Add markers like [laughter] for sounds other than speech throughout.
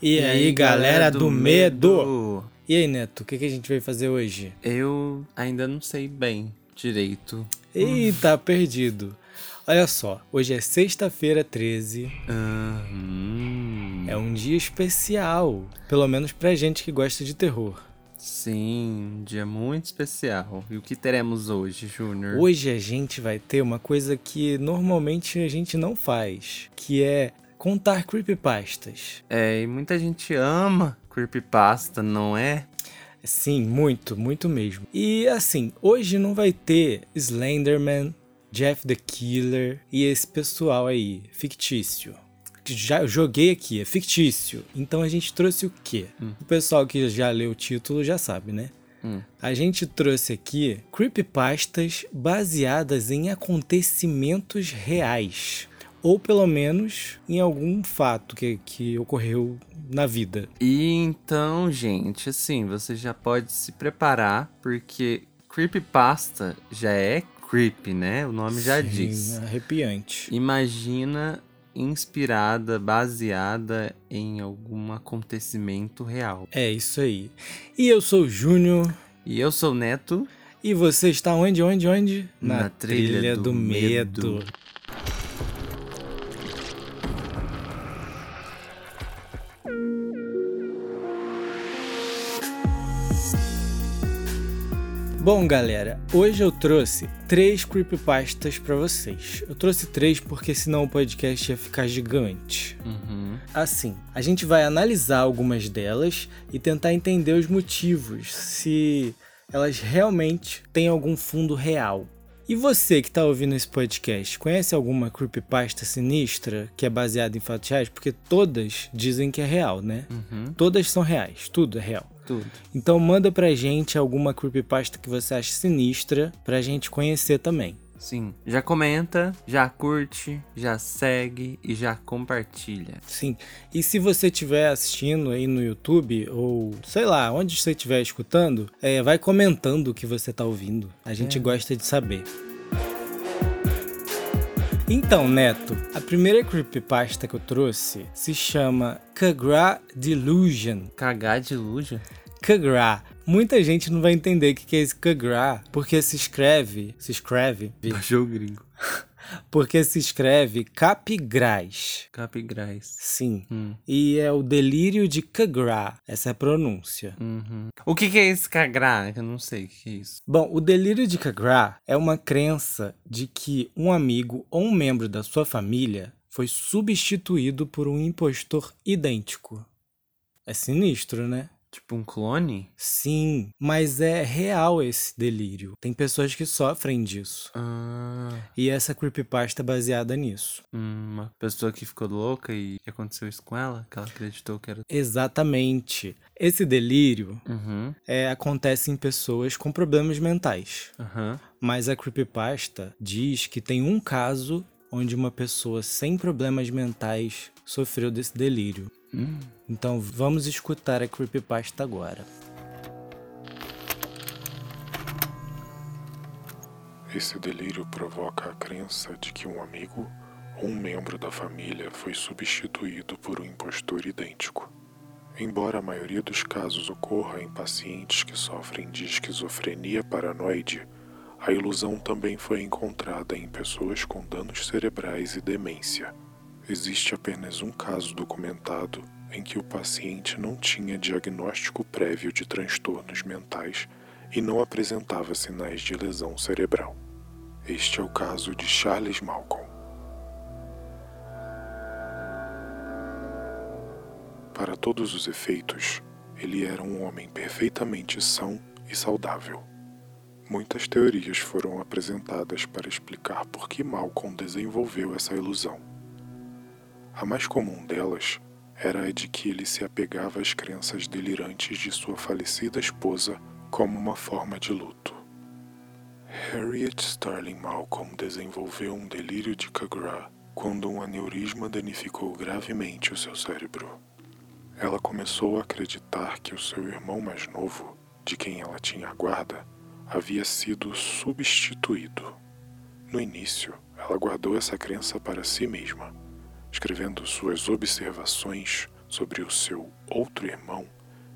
E aí, galera do medo? E aí, Neto, o que, que a gente vai fazer hoje? Eu ainda não sei bem direito. Eita, perdido. Olha só, hoje é sexta-feira 13. Uhum. É um dia especial, pelo menos pra gente que gosta de terror. Sim, um dia muito especial. E o que teremos hoje, Júnior? Hoje a gente vai ter uma coisa que normalmente a gente não faz, que é contar creepypastas. É, e muita gente ama creepypasta, não é? Sim, muito, muito mesmo. E assim, hoje não vai ter Slenderman, Jeff the Killer e esse pessoal aí, fictício. Já joguei aqui, é fictício. Então a gente trouxe o quê? Hum. O pessoal que já leu o título já sabe, né? Hum. A gente trouxe aqui creepypastas baseadas em acontecimentos reais. Ou pelo menos em algum fato que, que ocorreu na vida. E então, gente, assim, você já pode se preparar, porque creepypasta já é creepy, né? O nome já Sim, diz. Arrepiante. Imagina inspirada, baseada em algum acontecimento real. É isso aí. E eu sou o Júnior. E eu sou o Neto. E você está onde, onde, onde? Na Trilha do Medo. Bom, galera, hoje eu trouxe três creepypastas pra vocês. Eu trouxe três porque senão o podcast ia ficar gigante. Uhum. Assim, a gente vai analisar algumas delas e tentar entender os motivos, se elas realmente têm algum fundo real. E você que tá ouvindo esse podcast, conhece alguma creepypasta sinistra que é baseada em fatos reais? Porque todas dizem que é real, né? Uhum. Todas são reais, tudo é real. Tudo. Então manda pra gente alguma creepypasta que você acha sinistra pra gente conhecer também. Sim. Já comenta, já curte, já segue e já compartilha. Sim. E se você estiver assistindo aí no YouTube ou sei lá, onde você estiver escutando, é, vai comentando o que você tá ouvindo. A gente É. gosta de saber. Então, Neto, a primeira creepypasta que eu trouxe se chama Kagra Delusion. Cagar de luja? Kagra. Muita gente não vai entender o que que é esse Kagra, porque se escreve, se escreve, Baixou o gringo. Porque se escreve Capigras. Capigrais. Sim. Hum. E é o delírio de Kagra, essa é a pronúncia. Uhum. O que, que é esse cagrar? Eu não sei o que, é isso. Bom, o delírio de Kagra é uma crença de que um amigo ou um membro da sua família foi substituído por um impostor idêntico. É sinistro, né? Tipo um clone? Sim, mas é real esse delírio. Tem pessoas que sofrem disso. Ah, E essa creepypasta é baseada nisso. uma pessoa que ficou louca e aconteceu isso com ela? Que ela acreditou que era. Exatamente. Esse delírio Uhum. é, acontece em pessoas com problemas mentais. Aham. Mas a creepypasta diz que tem um caso onde uma pessoa sem problemas mentais sofreu desse delírio. Então vamos escutar a creepypasta agora. Esse delírio provoca a crença de que um amigo ou um membro da família foi substituído por um impostor idêntico. Embora a maioria dos casos ocorra em pacientes que sofrem de esquizofrenia paranoide, a ilusão também foi encontrada em pessoas com danos cerebrais e demência. Existe apenas um caso documentado em que o paciente não tinha diagnóstico prévio de transtornos mentais e não apresentava sinais de lesão cerebral. Este é o caso de Charles Malcolm. Para todos os efeitos, ele era um homem perfeitamente são e saudável. Muitas teorias foram apresentadas para explicar por que Malcolm desenvolveu essa ilusão. A mais comum delas era a de que ele se apegava às crenças delirantes de sua falecida esposa como uma forma de luto. Harriet Starling Malcolm desenvolveu um delírio de Kagra quando um aneurisma danificou gravemente o seu cérebro. Ela começou a acreditar que o seu irmão mais novo, de quem ela tinha a guarda, havia sido substituído. No início, ela guardou essa crença para si mesma, escrevendo suas observações sobre o seu outro irmão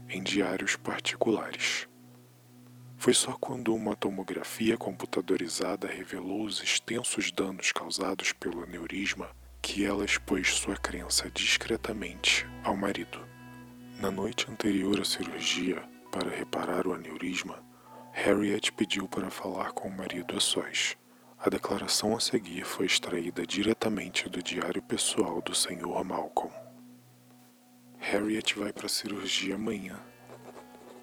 em diários particulares. Foi só quando uma tomografia computadorizada revelou os extensos danos causados pelo aneurisma que ela expôs sua crença discretamente ao marido. Na noite anterior à cirurgia, para reparar o aneurisma, Harriet pediu para falar com o marido a sós. A declaração a seguir foi extraída diretamente do diário pessoal do Sr. Malcolm. Harriet vai para a cirurgia amanhã.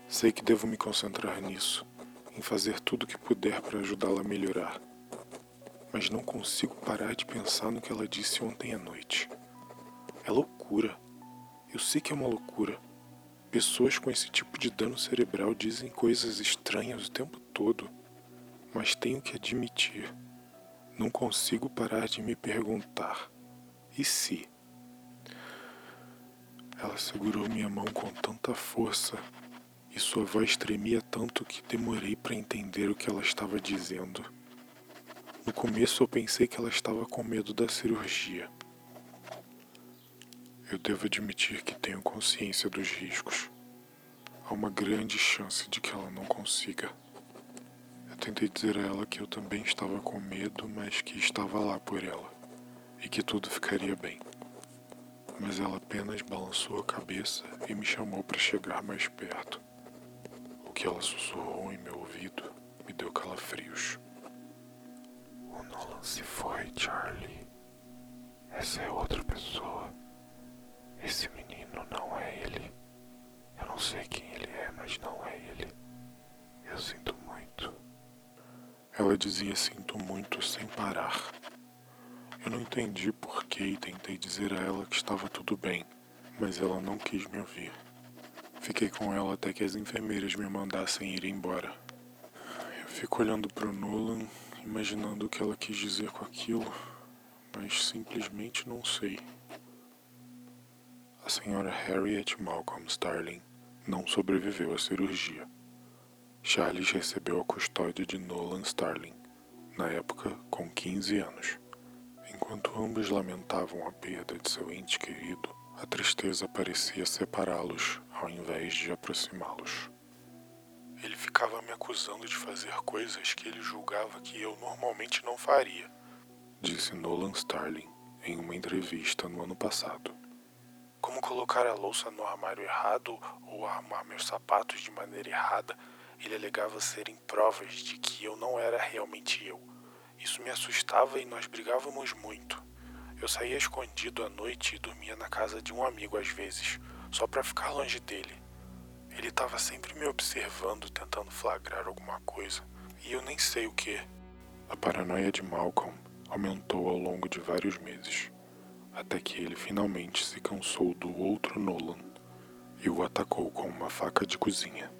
Sei que devo me concentrar nisso, em fazer tudo o que puder para ajudá-la a melhorar. Mas não consigo parar de pensar no que ela disse ontem à noite. É loucura. Eu sei que é uma loucura. Pessoas com esse tipo de dano cerebral dizem coisas estranhas o tempo todo. Mas tenho que admitir não consigo parar de me perguntar: e se? Ela segurou minha mão com tanta força e sua voz tremia tanto que demorei para entender o que ela estava dizendo. No começo eu pensei que ela estava com medo da cirurgia. Eu devo admitir que tenho consciência dos riscos. Há uma grande chance de que ela não consiga. Tentei dizer a ela que eu também estava com medo, mas que estava lá por ela e que tudo ficaria bem. Mas ela apenas balançou a cabeça e me chamou para chegar mais perto. O que ela sussurrou em meu ouvido me deu calafrios. O Nolan se foi, Charlie. Essa é outra pessoa. Esse menino não é ele. Eu não sei quem ele é, mas não é ele. Eu sinto ela dizia sinto muito sem parar. Eu não entendi porquê e tentei dizer a ela que estava tudo bem, mas ela não quis me ouvir. Fiquei com ela até que as enfermeiras me mandassem ir embora. Eu fico olhando para o Nolan, imaginando o que ela quis dizer com aquilo, mas simplesmente não sei. A senhora Harriet Malcolm Starling não sobreviveu à cirurgia. Charles recebeu a custódia de Nolan Starling, na época com 15 anos. Enquanto ambos lamentavam a perda de seu ente querido, a tristeza parecia separá-los ao invés de aproximá-los. Ele ficava me acusando de fazer coisas que ele julgava que eu normalmente não faria, disse Nolan Starling em uma entrevista no ano passado. Como colocar a louça no armário errado ou arrumar meus sapatos de maneira errada ele alegava serem provas de que eu não era realmente eu. Isso me assustava e nós brigávamos muito. Eu saía escondido à noite e dormia na casa de um amigo às vezes, só para ficar longe dele. Ele estava sempre me observando, tentando flagrar alguma coisa, e eu nem sei o que. A paranoia de Malcolm aumentou ao longo de vários meses, até que ele finalmente se cansou do outro Nolan e o atacou com uma faca de cozinha.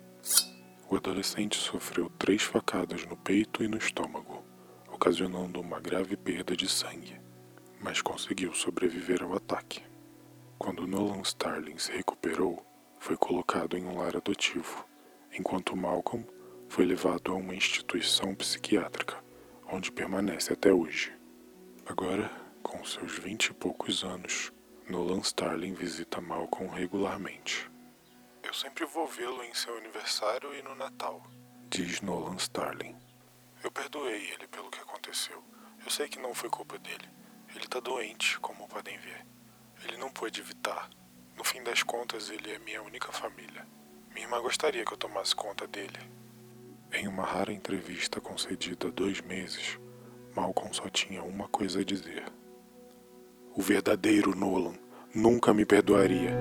O adolescente sofreu três facadas no peito e no estômago, ocasionando uma grave perda de sangue, mas conseguiu sobreviver ao ataque. Quando Nolan Starling se recuperou, foi colocado em um lar adotivo, enquanto Malcolm foi levado a uma instituição psiquiátrica, onde permanece até hoje. Agora, com seus vinte e poucos anos, Nolan Starling visita Malcolm regularmente. Eu sempre vou vê-lo em seu aniversário e no Natal, diz Nolan Starling. Eu perdoei ele pelo que aconteceu. Eu sei que não foi culpa dele. Ele tá doente, como podem ver. Ele não pôde evitar. No fim das contas, ele é minha única família. Minha irmã gostaria que eu tomasse conta dele. Em uma rara entrevista concedida há dois meses, Malcolm só tinha uma coisa a dizer. O verdadeiro Nolan nunca me perdoaria.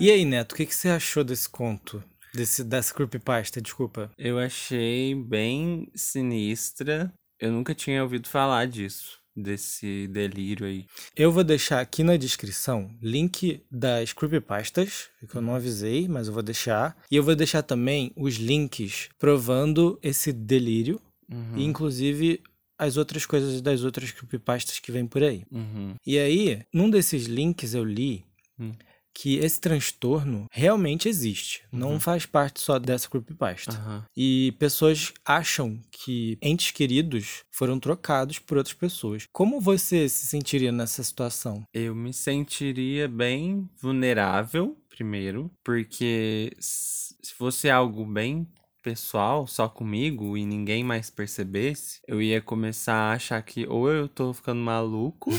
E aí, Neto, o que, que você achou desse conto? Desse, dessa creepypasta, desculpa. Eu achei bem sinistra. Eu nunca tinha ouvido falar disso, desse delírio aí. Eu vou deixar aqui na descrição link das creepypastas, que eu não avisei, mas eu vou deixar. E eu vou deixar também os links provando esse delírio. Uhum. E inclusive as outras coisas das outras creepypastas que vem por aí. Uhum. E aí, num desses links eu li. Uhum que esse transtorno realmente existe. Uhum. Não faz parte só dessa creepypasta. Aham. E pessoas acham que entes queridos foram trocados por outras pessoas. Como você se sentiria nessa situação? Eu me sentiria bem vulnerável, primeiro, porque se fosse algo bem pessoal, só comigo e ninguém mais percebesse, eu ia começar a achar que ou eu tô ficando maluco,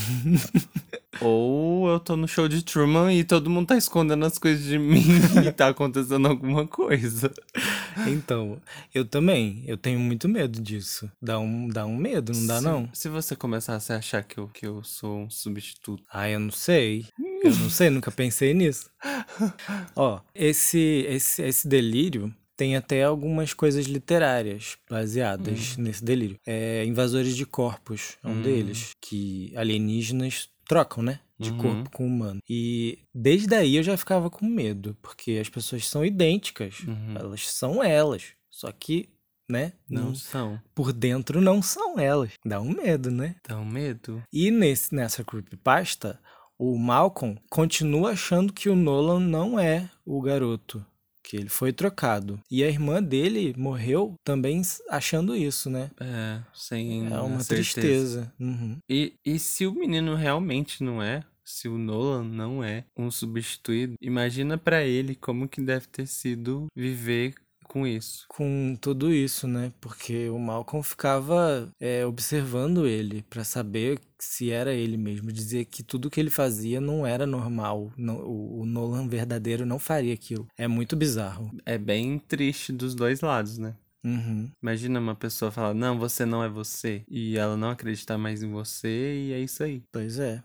[laughs] ou eu tô no show de Truman e todo mundo tá escondendo as coisas de mim [laughs] e tá acontecendo alguma coisa. Então, eu também. Eu tenho muito medo disso. Dá um, dá um medo, não dá Se- não? Se você começasse a achar que eu, que eu sou um substituto. Ah, eu não sei. Eu não sei, nunca pensei nisso. [laughs] Ó, esse, esse, esse delírio tem até algumas coisas literárias baseadas nesse delírio. É, invasores de corpos é um Hum. deles, que alienígenas trocam, né? De Uhum. corpo com humano. E desde aí eu já ficava com medo, porque as pessoas são idênticas. Uhum. Elas são elas. Só que, né? Não não- são. por dentro não são elas. Dá um medo, né? Dá um medo. E nesse, nessa creepypasta, o Malcolm continua achando que o Nolan não é o garoto, que ele foi trocado. E a irmã dele morreu também achando isso, né? É, sem É uma certeza. tristeza. Uhum. E, e se o menino realmente não é, se o Nolan não é um substituído, imagina pra ele como que deve ter sido viver com isso. Com tudo isso, né? Porque o Malcolm ficava é, observando ele pra saber se era ele mesmo. Dizia que tudo que ele fazia não era normal. Não, o, o Nolan verdadeiro não faria aquilo. É muito bizarro. É bem triste dos dois lados, né? Uhum. Imagina uma pessoa falar, não, você não é você, e ela não acreditar mais em você, e é isso aí. Pois é.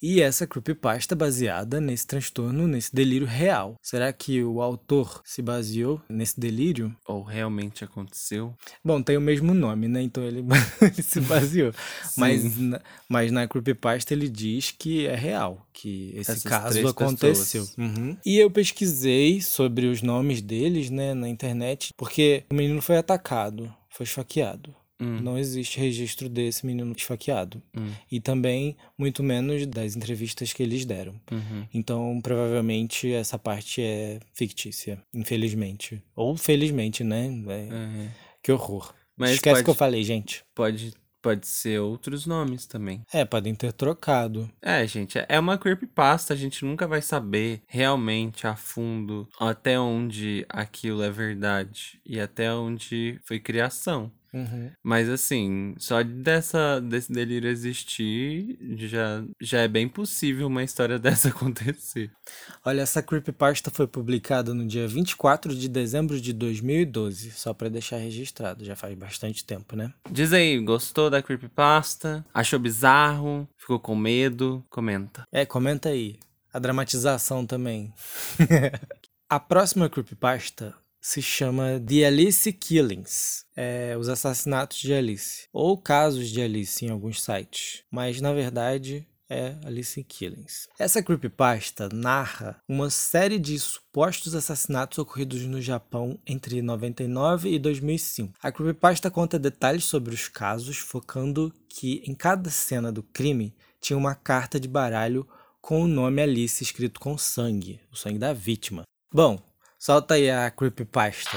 E essa creepypasta baseada nesse transtorno, nesse delírio real. Será que o autor se baseou nesse delírio? Ou realmente aconteceu. Bom, tem o mesmo nome, né? Então ele, [laughs] ele se baseou. mas, na, mas na creepypasta ele diz que é real, que esse Essas caso aconteceu. Uhum. E eu pesquisei sobre os nomes deles, né, na internet, porque o menino foi atacado, foi esfaqueado. Hum, Não existe registro desse menino esfaqueado. hum, E também, muito menos das entrevistas que eles deram. uhum. Então, provavelmente, essa parte é fictícia, infelizmente. Ou felizmente, né? É, É. Que horror. Mas Esquece pode, que eu falei, gente. pode, pode ser outros nomes também. É, podem ter trocado. É, gente, é uma creepypasta, a gente nunca vai saber realmente a fundo até onde aquilo é verdade e até onde foi criação. Uhum. Mas assim, só dessa, desse delírio existir, já, já é bem possível uma história [laughs] dessa acontecer. Olha, essa creepypasta foi publicada no dia 24 de dezembro de 2012, só pra deixar registrado, já faz bastante tempo, né? Diz aí, gostou da creepypasta? Achou bizarro? Ficou com medo? Comenta. É, comenta aí. A dramatização também. [laughs] A próxima creepypasta se chama The Alice Killings. É, os assassinatos de Alice. Ou casos de Alice em alguns sites. Mas, na verdade, é Alice Killings. Essa creepypasta narra uma série de supostos assassinatos ocorridos no Japão entre 99 e 2005. A creepypasta conta detalhes sobre os casos, focando que em cada cena do crime tinha uma carta de baralho com o nome Alice escrito com sangue, o sangue da vítima. Bom, solta aí a creepypasta.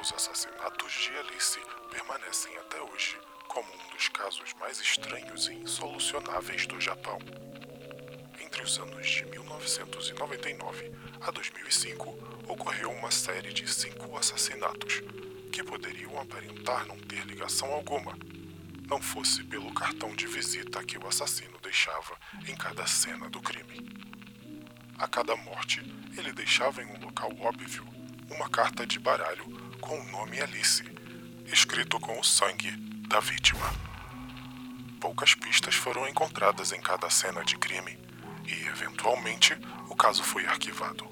Os assassinatos de Alice permanecem até hoje como um dos casos mais estranhos e insolucionáveis do Japão. Entre os anos de 1999 a 2005, ocorreu uma série de cinco assassinatos que poderiam aparentar não ter ligação alguma, não fosse pelo cartão de visita que o assassino deixava em cada cena do crime. A cada morte, ele deixava em um local óbvio uma carta de baralho com o nome Alice, escrito com o sangue da vítima. Poucas pistas foram encontradas em cada cena de crime e, eventualmente, o caso foi arquivado.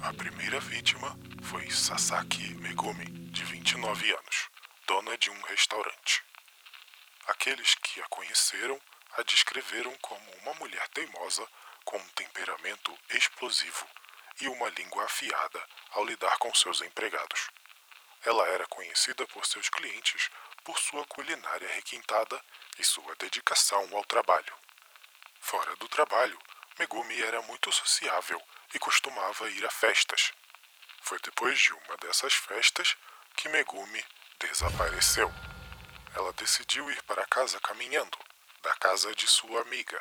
A primeira vítima foi Sasaki Megumi, de 29 anos, dona de um restaurante. Aqueles que a conheceram a descreveram como uma mulher teimosa com um temperamento explosivo e uma língua afiada ao lidar com seus empregados. Ela era conhecida por seus clientes por sua culinária requintada e sua dedicação ao trabalho. Fora do trabalho, Megumi era muito sociável e costumava ir a festas. Foi depois de uma dessas festas que Megumi desapareceu. Ela decidiu ir para casa caminhando, da casa de sua amiga,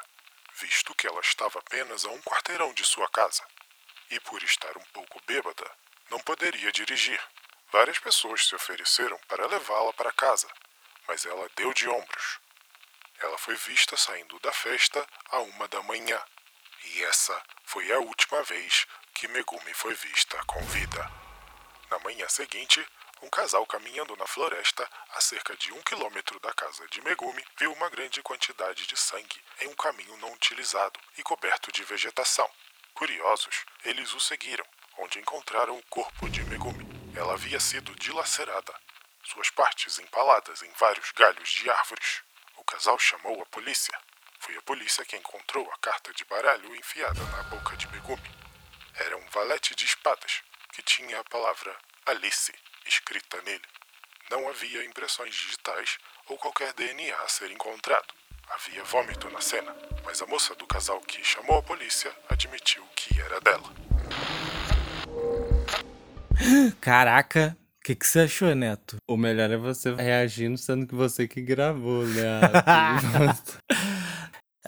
visto que ela estava apenas a um quarteirão de sua casa. E por estar um pouco bêbada, não poderia dirigir. Várias pessoas se ofereceram para levá-la para casa, mas ela deu de ombros. Ela foi vista saindo da festa a uma da manhã, e essa foi a última vez que Megumi foi vista com vida. Na manhã seguinte, um casal caminhando na floresta, a cerca de um quilômetro da casa de Megumi, viu uma grande quantidade de sangue em um caminho não utilizado e coberto de vegetação. Curiosos, eles o seguiram, onde encontraram o corpo de Megumi. Ela havia sido dilacerada, suas partes empaladas em vários galhos de árvores. O casal chamou a polícia. Foi a polícia que encontrou a carta de baralho enfiada na boca de Megumi. Era um valete de espadas que tinha a palavra Alice escrita nele. Não havia impressões digitais ou qualquer DNA a ser encontrado. Havia vômito na cena, mas a moça do casal que chamou a polícia admitiu que era dela. [laughs] Caraca, o que, que você achou, Neto? O melhor é você reagindo, sendo que você que gravou, né? [laughs]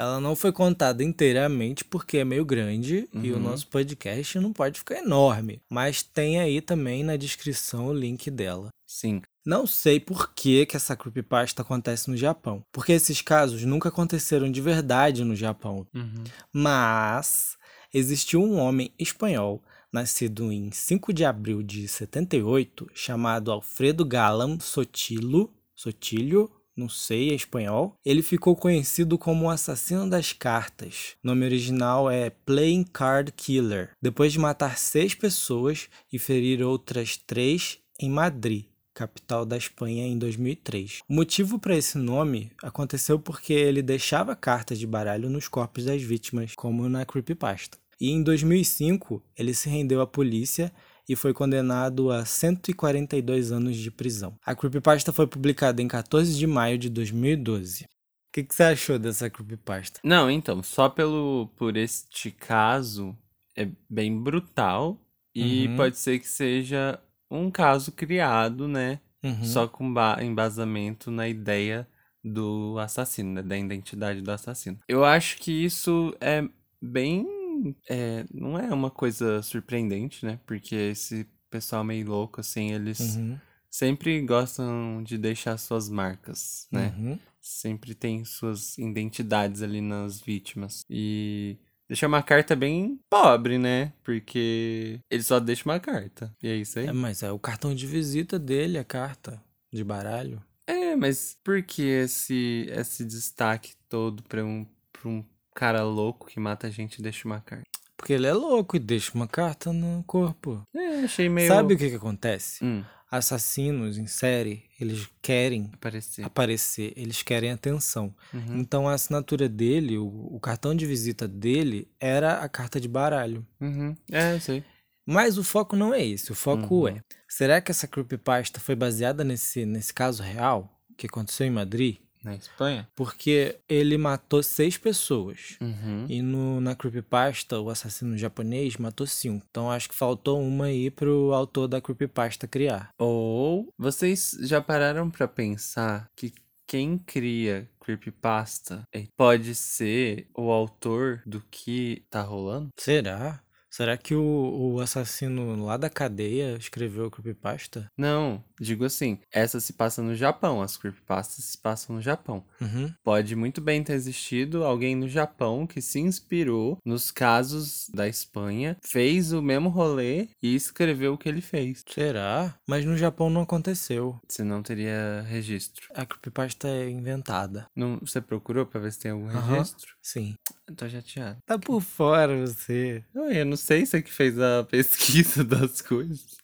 Ela não foi contada inteiramente porque é meio grande uhum. e o uhum. nosso podcast não pode ficar enorme. Mas tem aí também na descrição o link dela. Sim. Não sei por que, que essa creepypasta acontece no Japão. Porque esses casos nunca aconteceram de verdade no Japão. Uhum. Mas existiu um homem espanhol nascido em 5 de abril de 78, chamado Alfredo Galam Sotilo, Sotilho, não sei, é espanhol. Ele ficou conhecido como o assassino das cartas. O nome original é Playing Card Killer. Depois de matar seis pessoas e ferir outras três em Madrid, capital da Espanha, em 2003. O motivo para esse nome aconteceu porque ele deixava cartas de baralho nos corpos das vítimas, como na creepypasta. E em 2005, ele se rendeu à polícia e foi condenado a 142 anos de prisão. A creepypasta foi publicada em 14 de maio de 2012. O que, que, você achou dessa creepypasta? Não, então, só pelo por este caso é bem brutal e uhum. pode ser que seja um caso criado, né? Uhum. Só com embasamento na ideia do assassino, né? da identidade do assassino. Eu acho que isso é bem é, não é uma coisa surpreendente, né? Porque esse pessoal meio louco, assim, eles uhum. sempre gostam de deixar suas marcas, né? Uhum. Sempre tem suas identidades ali nas vítimas. E deixa uma carta bem pobre, né? Porque ele só deixa uma carta. E é isso aí. É, mas é o cartão de visita dele, a carta de baralho. É, mas por que esse, esse destaque todo pra um, pra um cara louco que mata a gente e deixa uma carta. Porque ele é louco e deixa uma carta no corpo. É, achei meio. Sabe o que, que acontece? Hum. Assassinos em série, eles querem aparecer, aparecer eles querem atenção. Uhum. Então a assinatura dele, o, o, cartão de visita dele, era a carta de baralho. Uhum. É, eu sei. Mas o foco não é esse. O foco uhum. é: será que essa creepypasta foi baseada nesse, nesse caso real que aconteceu em Madrid? Na Espanha? Porque ele matou seis pessoas. Uhum. E no, na Creepypasta, o assassino japonês matou cinco. Então acho que faltou uma aí pro autor da Creepypasta criar. Ou vocês já pararam para pensar que quem cria creepypasta pode ser o autor do que tá rolando? Será? Será que o, o assassino lá da cadeia escreveu creepypasta? Não, digo assim, essa se passa no Japão, as creepypastas se passam no Japão. Uhum. Pode muito bem ter existido alguém no Japão que se inspirou nos casos da Espanha, fez o mesmo rolê e escreveu o que ele fez. Será? Mas no Japão não aconteceu. Você não teria registro. A creepypasta é inventada. Não, você procurou pra ver se tem algum uhum. registro? Sim. Tô chateado. Tá por fora você. Eu não sei se é que fez a [laughs] pesquisa das coisas.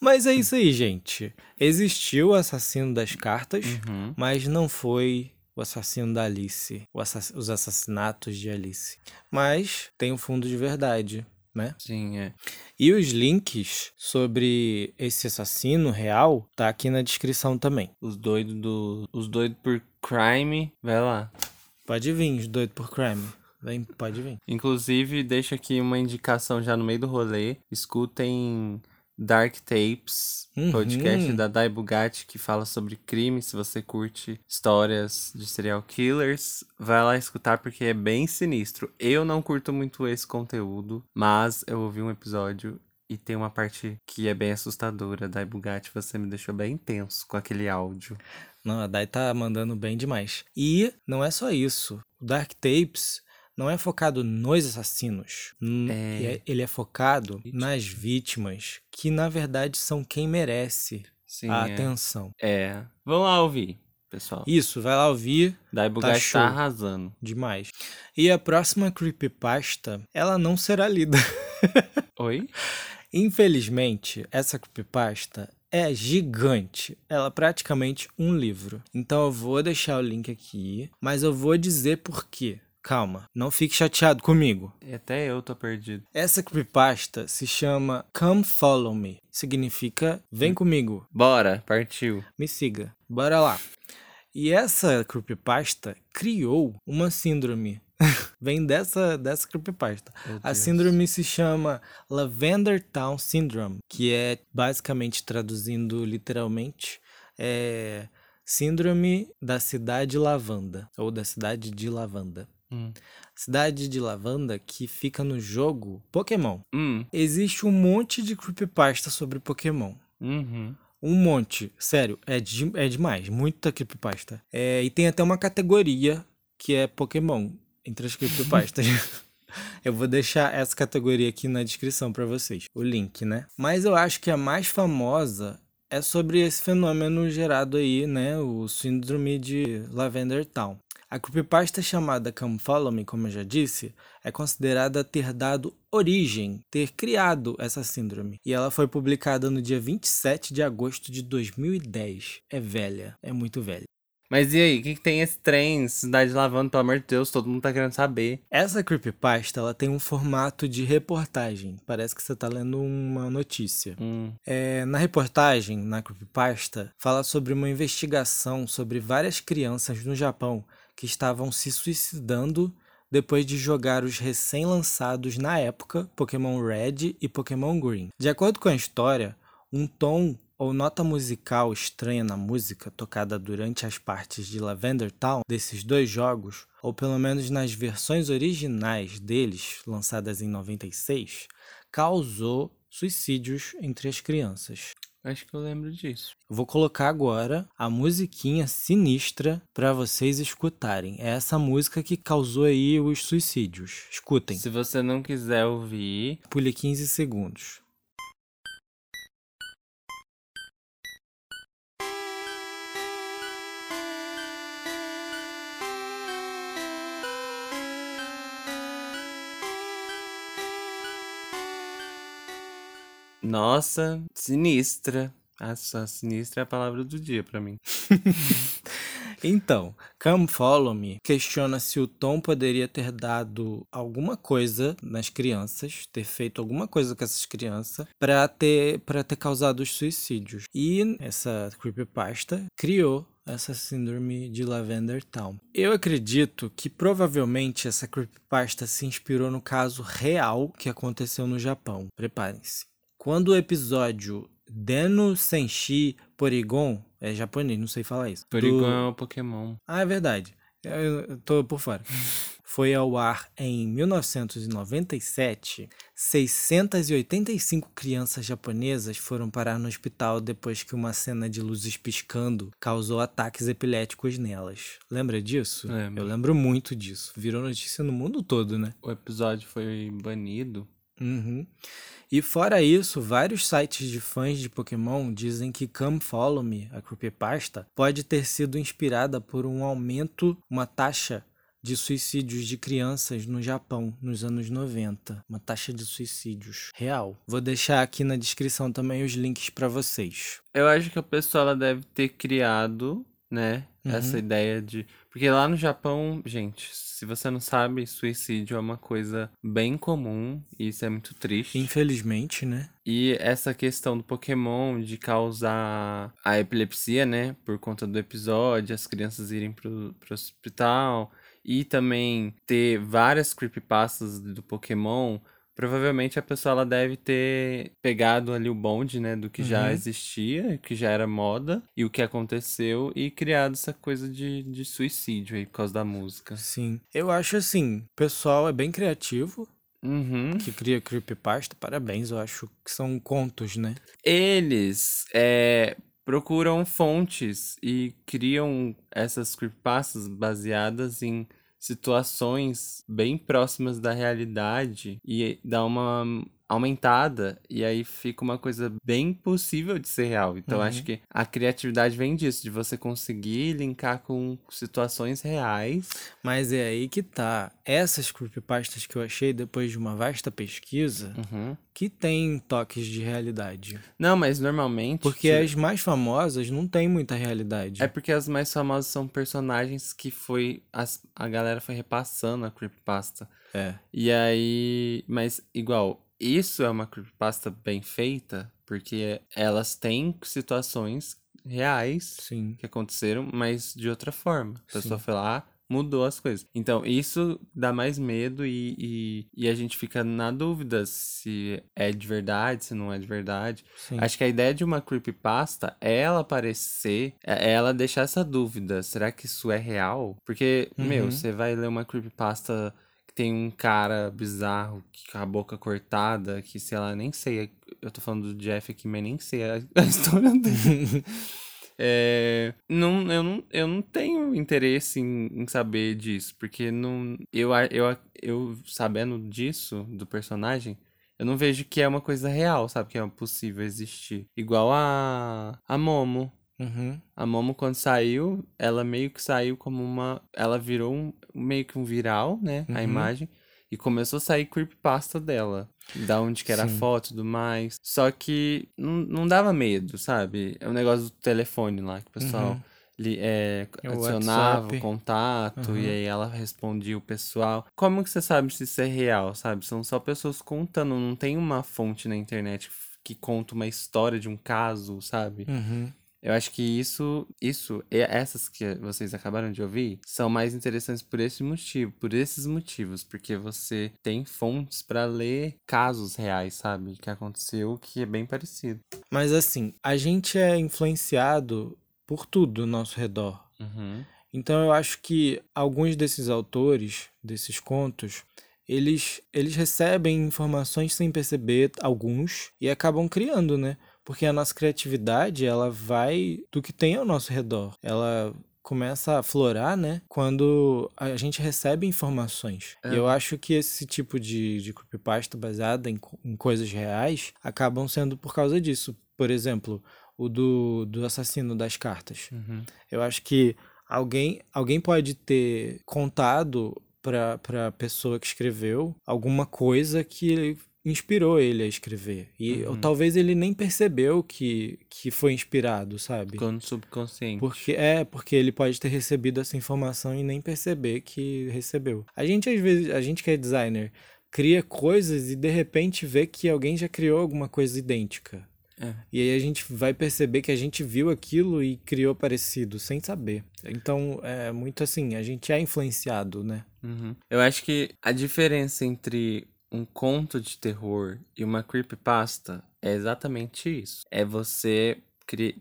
Mas é isso aí, gente. Existiu o assassino das cartas, uhum. mas não foi o assassino da Alice, assass os assassinatos de Alice. Mas tem um fundo de verdade né? Sim, é. E os links sobre esse assassino real tá aqui na descrição também. Os doidos do. Os doidos por crime, vai lá. Pode vir, os doidos por crime. Vem, pode vir. Inclusive, deixa aqui uma indicação já no meio do rolê. Escutem Dark Tapes, Uhum. podcast da Dai Bugatti, que fala sobre crime. Se você curte histórias de serial killers, vai lá escutar porque é bem sinistro. Eu não curto muito esse conteúdo, mas eu ouvi um episódio e tem uma parte que é bem assustadora. Dai Bugatti, você me deixou bem tenso com aquele áudio. Não, a Dai tá mandando bem demais. E não é só isso. O Dark Tapes não é focado nos assassinos. É. é- Ele é focado nas vítimas, que na verdade são quem merece Sim, a é. atenção. É. Vamos lá ouvir, pessoal. Isso, vai lá ouvir Dai Bugatti show. tá arrasando. demais. E a próxima creepypasta, ela não será lida. [laughs] Oi? Infelizmente, essa creepypasta é gigante. Ela é praticamente um livro. Então eu vou deixar o link aqui, mas eu vou dizer por quê. Calma, não fique chateado comigo. E até eu tô perdido. Essa creepypasta se chama Come Follow Me. Significa vem comigo, Bora, partiu. me siga. Bora lá. E essa creepypasta criou uma síndrome. [laughs] Vem dessa, dessa creepypasta. A síndrome se chama Lavender Town Syndrome, que é basicamente traduzindo literalmente é síndrome da cidade lavanda ou da cidade de lavanda. Hum. Cidade de lavanda que fica no jogo Pokémon. Hum. Existe um monte de creepypasta sobre Pokémon. Uhum. Um monte, sério, é, de, é demais, muita creepypasta. É, e tem até uma categoria que é Pokémon entre as creepypastas. [laughs] eu vou deixar essa categoria aqui na descrição pra vocês, o link, né? Mas eu acho que a mais famosa é sobre esse fenômeno gerado aí, né, o síndrome de Lavender Town. A creepypasta chamada Come Follow Me, como eu já disse, é considerada ter dado origem, ter criado essa síndrome. E ela foi publicada no dia 27 de agosto de 2010. É velha, é muito velha. Mas e aí, o que, que tem esse trem? Cidade lavando, pelo amor de Deus, todo mundo tá querendo saber. Essa creepypasta, ela tem um formato de reportagem. Parece que você tá lendo uma notícia. Hum. É, na reportagem, na creepypasta, fala sobre uma investigação sobre várias crianças no Japão que estavam se suicidando depois de jogar os recém-lançados na época Pokémon Red e Pokémon Green. De acordo com a história, um tom ou nota musical estranha na música tocada durante as partes de Lavender Town desses dois jogos, ou pelo menos nas versões originais deles, lançadas em 96, causou suicídios entre as crianças. Acho que eu lembro disso. Vou colocar agora a musiquinha sinistra para vocês escutarem. É essa música que causou aí os suicídios. Escutem. Se você não quiser ouvir, Pule 15 segundos. Nossa, sinistra. Essa sinistra é a palavra do dia pra mim. [laughs] Então, Come Follow Me questiona se o Tom poderia ter dado alguma coisa nas crianças, ter feito alguma coisa com essas crianças para ter para ter causado os suicídios. E essa creepypasta criou essa síndrome de Lavender Town. Eu acredito que provavelmente essa creepypasta se inspirou no caso real que aconteceu no Japão. Preparem-se. Quando o episódio Deno Senshi Porygon, é japonês, não sei falar isso. Porygon do- é um Pokémon. ah, é verdade. Eu, eu tô por fora. [laughs] Foi ao ar em 1997. 685 crianças japonesas foram parar no hospital depois que uma cena de luzes piscando causou ataques epiléticos nelas. Lembra disso? Lembro. Eu lembro muito disso. Virou notícia no mundo todo, né? O episódio foi banido. Uhum. E fora isso, vários sites de fãs de Pokémon dizem que Come Follow Me, a creepypasta, pode ter sido inspirada por um aumento, uma taxa de suicídios de crianças no Japão nos anos 90. Uma taxa de suicídios real. Vou deixar aqui na descrição também os links para vocês. Eu acho que a pessoa deve ter criado, né? Uhum. Essa ideia de. Porque lá no Japão, gente, se você não sabe, suicídio é uma coisa bem comum e isso é muito triste. Infelizmente, né? E essa questão do Pokémon de causar a epilepsia, né? Por conta do episódio, as crianças irem pro, pro hospital. E também ter várias creepypastas do Pokémon. Provavelmente a pessoa ela deve ter pegado ali o bonde, né? Do que já Uhum. existia, que já era moda. E o que aconteceu. E criado essa coisa de, de suicídio aí por causa da música. Sim. Eu acho assim, o pessoal é bem criativo, Uhum. que cria creepypasta. Parabéns, eu acho que são contos, né? Eles é, procuram fontes e criam essas creepypastas baseadas em situações bem próximas da realidade e dá uma aumentada e aí fica uma coisa bem possível de ser real. Então Uhum. acho que a criatividade vem disso, de você conseguir linkar com situações reais. Mas é aí que tá. Essas creepypastas que eu achei depois de uma vasta pesquisa, Uhum. que tem toques de realidade. Não, mas normalmente Porque as mais famosas não tem muita realidade. É porque as mais famosas são personagens que foi. as- a galera foi repassando a creepypasta. É. E aí. Mas, igual, isso é uma creepypasta bem feita, porque elas têm situações reais Sim. que aconteceram, mas de outra forma. A pessoa Sim. foi lá, mudou as coisas. Então, isso dá mais medo e, e, e a gente fica na dúvida se é de verdade, se não é de verdade. Sim. Acho que a ideia de uma creepypasta é ela aparecer, é ela deixar essa dúvida. Será que isso é real? Porque, meu, Uhum. você vai ler uma creepypasta tem um cara bizarro, que com a boca cortada, que sei lá, nem sei. Eu tô falando do Jeff aqui, mas nem sei a, a [laughs] história dele. [laughs] É, não, eu, não, eu não tenho interesse em, em saber disso, porque não, eu, eu, eu sabendo disso, do personagem, eu não vejo que é uma coisa real, sabe? Que é possível existir. Igual a, a Momo. Uhum. A Momo, quando saiu, ela meio que saiu como uma. Ela virou um, meio que um viral, né? A Uhum. imagem. E começou a sair creepypasta dela. Da onde que era a Sim. foto e tudo mais. Só que não, não dava medo, sabe? É o negócio do telefone lá, que o pessoal Uhum. li- é, É o adicionava WhatsApp. o contato Uhum. e aí ela respondia o pessoal. Como que você sabe se isso é real, sabe? São só pessoas contando, não tem uma fonte na internet que conta uma história de um caso, sabe? Uhum. Eu acho que isso, isso, essas que vocês acabaram de ouvir, são mais interessantes por esse motivo, por esses motivos, porque você tem fontes pra ler casos reais, sabe? Que aconteceu, que é bem parecido. Mas assim, a gente é influenciado por tudo ao nosso redor. Uhum. Então eu acho que alguns desses autores, desses contos, eles, eles recebem informações sem perceber, alguns, e acabam criando, né? Porque a nossa criatividade, ela vai do que tem ao nosso redor. Ela começa a florar, né? Quando a gente recebe informações. É. Eu acho que esse tipo de, de creepypasta baseada em, em coisas reais acabam sendo por causa disso. Por exemplo, o do, do assassino das cartas. Uhum. Eu acho que alguém, alguém pode ter contado para a pessoa que escreveu alguma coisa que inspirou ele a escrever. E Uhum. talvez ele nem percebeu que, que foi inspirado, sabe? Ficou no subconsciente. Porque é, porque ele pode ter recebido essa informação e nem perceber que recebeu. A gente às vezes, a gente que é designer, cria coisas e de repente vê que alguém já criou alguma coisa idêntica. É. E aí a gente vai perceber que a gente viu aquilo e criou parecido, sem saber. Então, é muito assim, a gente é influenciado, né? Uhum. Eu acho que a diferença entre um conto de terror e uma creepypasta é exatamente isso. É você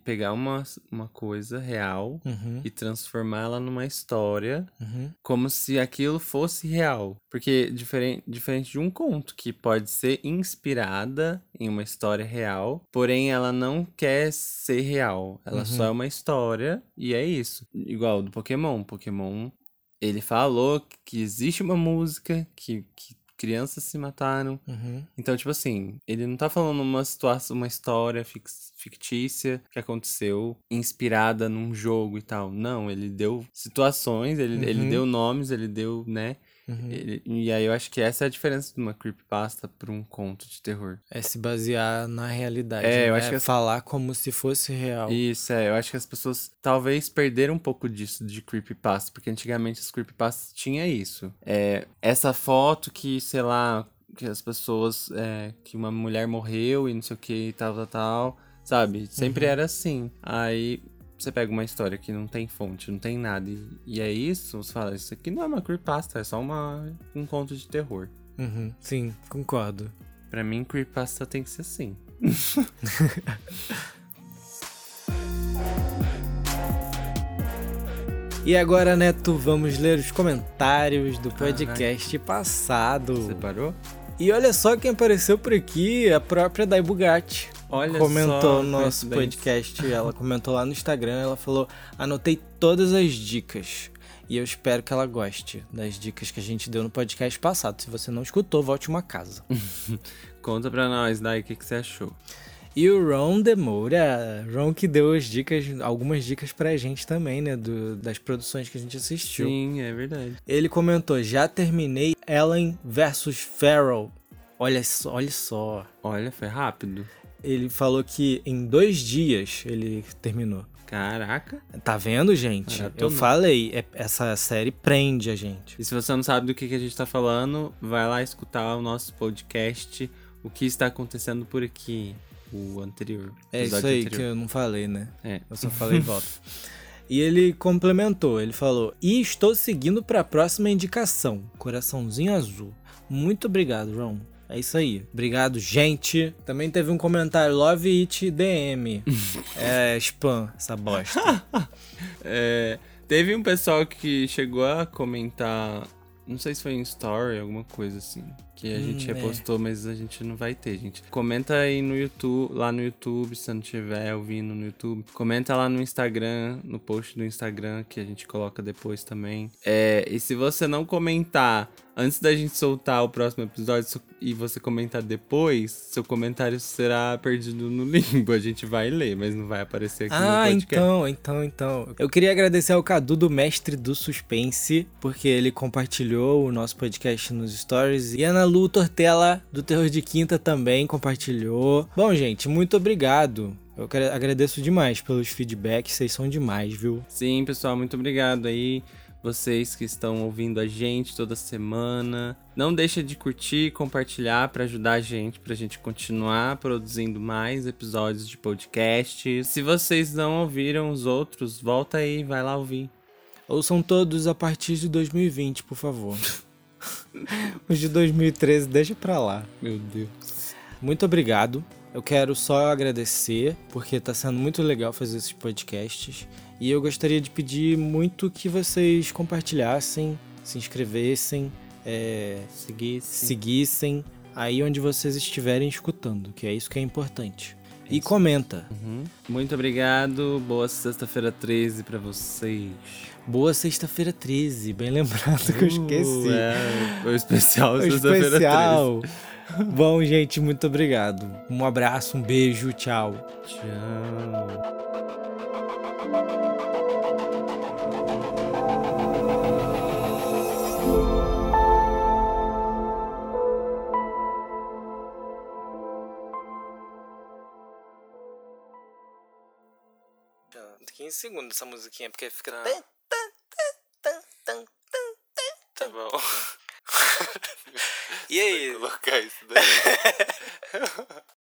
pegar uma, uma coisa real Uhum, e transformá-la numa história uhum, como se aquilo fosse real. Porque diferente, diferente de um conto que pode ser inspirada em uma história real, porém ela não quer ser real. Ela Uhum. só é uma história e é isso. Igual do Pokémon. Pokémon, ele falou que existe uma música que, que crianças se mataram. uhum. Então, tipo assim, ele não tá falando uma situação, uma história fictícia que aconteceu, inspirada num jogo e tal. Não, ele deu situações, ele, ele Uhum. deu nomes, ele deu, né? Uhum. Ele- e aí eu acho que essa é a diferença de uma creepypasta pra um conto de terror. É se basear na realidade. É, eu né? acho que as- falar como se fosse real. Isso, é. Eu acho que as pessoas talvez perderam um pouco disso de creepypasta, porque antigamente as creepypastas tinha isso. É, essa foto que, sei lá, que as pessoas. é, que uma mulher morreu e não sei o que e tal, tal, tal. Sabe? Sempre era assim. Aí você pega uma história que não tem fonte, não tem nada. E, e é isso, você fala, isso aqui não é uma creepypasta, é só uma, um conto de terror. Uhum, Sim, concordo. Pra mim, creepypasta tem que ser assim. [laughs] E agora, Neto, vamos ler os comentários do podcast passado. Separou? E olha só quem apareceu por aqui, a própria Dai Bugatti. Olha comentou só, no nosso podcast, ela comentou lá no Instagram, ela falou: "Anotei todas as dicas e eu espero que ela goste das dicas que a gente deu no podcast passado. Se você não escutou, volte uma casa." [laughs] Conta pra nós, Dai, o que, que você achou? E o Ron Demoura, Ron que deu as dicas, algumas dicas pra gente também, né, do- das produções que a gente assistiu. Sim, é verdade. Ele comentou: "Já terminei Ellen versus Farrell." Olha só, olha só. Olha, foi rápido. Ele falou que em dois dias ele terminou. Caraca. Tá vendo, gente? Eu falei, é- essa série prende a gente. E se você não sabe do que, que a gente tá falando, vai lá escutar o nosso podcast, O que está acontecendo por aqui, o anterior. É isso aí que anterior. eu não falei, né? É. Eu só falei volta. [laughs] E ele complementou, ele falou: "E estou seguindo para a próxima indicação, coraçãozinho azul. Muito obrigado, Ron." É isso aí. Obrigado, gente. Também teve um comentário Love It DM. [laughs] é spam essa bosta. [laughs] É, teve um pessoal que chegou a comentar, não sei se foi em story, alguma coisa assim, que a Hum, gente é. repostou, mas a gente não vai ter, gente. Comenta aí no YouTube, lá no YouTube, se não estiver ouvindo no YouTube. Comenta lá no Instagram, no post do Instagram que a gente coloca depois também. É, e se você não comentar antes da gente soltar o próximo episódio e você comentar depois, seu comentário será perdido no [laughs] limbo. A gente vai ler, mas não vai aparecer aqui no Ah, podcast. então, então, então. Eu queria agradecer ao Cadu do Mestre do Suspense, porque ele compartilhou o nosso podcast nos stories. E a Ana Lu Tortella, do Terror de Quinta, também compartilhou. Bom, gente, muito obrigado. Eu agradeço demais pelos feedbacks, vocês são demais, viu? Sim, pessoal, muito obrigado aí. Vocês que estão ouvindo a gente toda semana. Não deixa de curtir, compartilhar para ajudar a gente, pra gente continuar produzindo mais episódios de podcast. Se vocês não ouviram os outros, volta aí, vai lá ouvir. Ouçam todos a partir de 2020, por favor. [laughs] Os de 2013, deixa pra lá. Meu Deus. Muito obrigado. Eu quero só agradecer, porque tá sendo muito legal fazer esses podcasts. E eu gostaria de pedir muito que vocês compartilhassem, se inscrevessem, é, Seguir, seguissem aí onde vocês estiverem escutando, que é isso que é importante. E comenta. Uhum. Muito obrigado. Boa sexta-feira 13 pra vocês. Boa sexta-feira 13, bem lembrado que eu esqueci. Uh, é, foi o especial [laughs] sexta-feira 13. especial. Bom, gente, muito obrigado. Um abraço, um beijo, tchau. Tchau. 15 segundos essa musiquinha, porque fica. Tá bom. [laughs] e aí? Colocar isso daí. [laughs]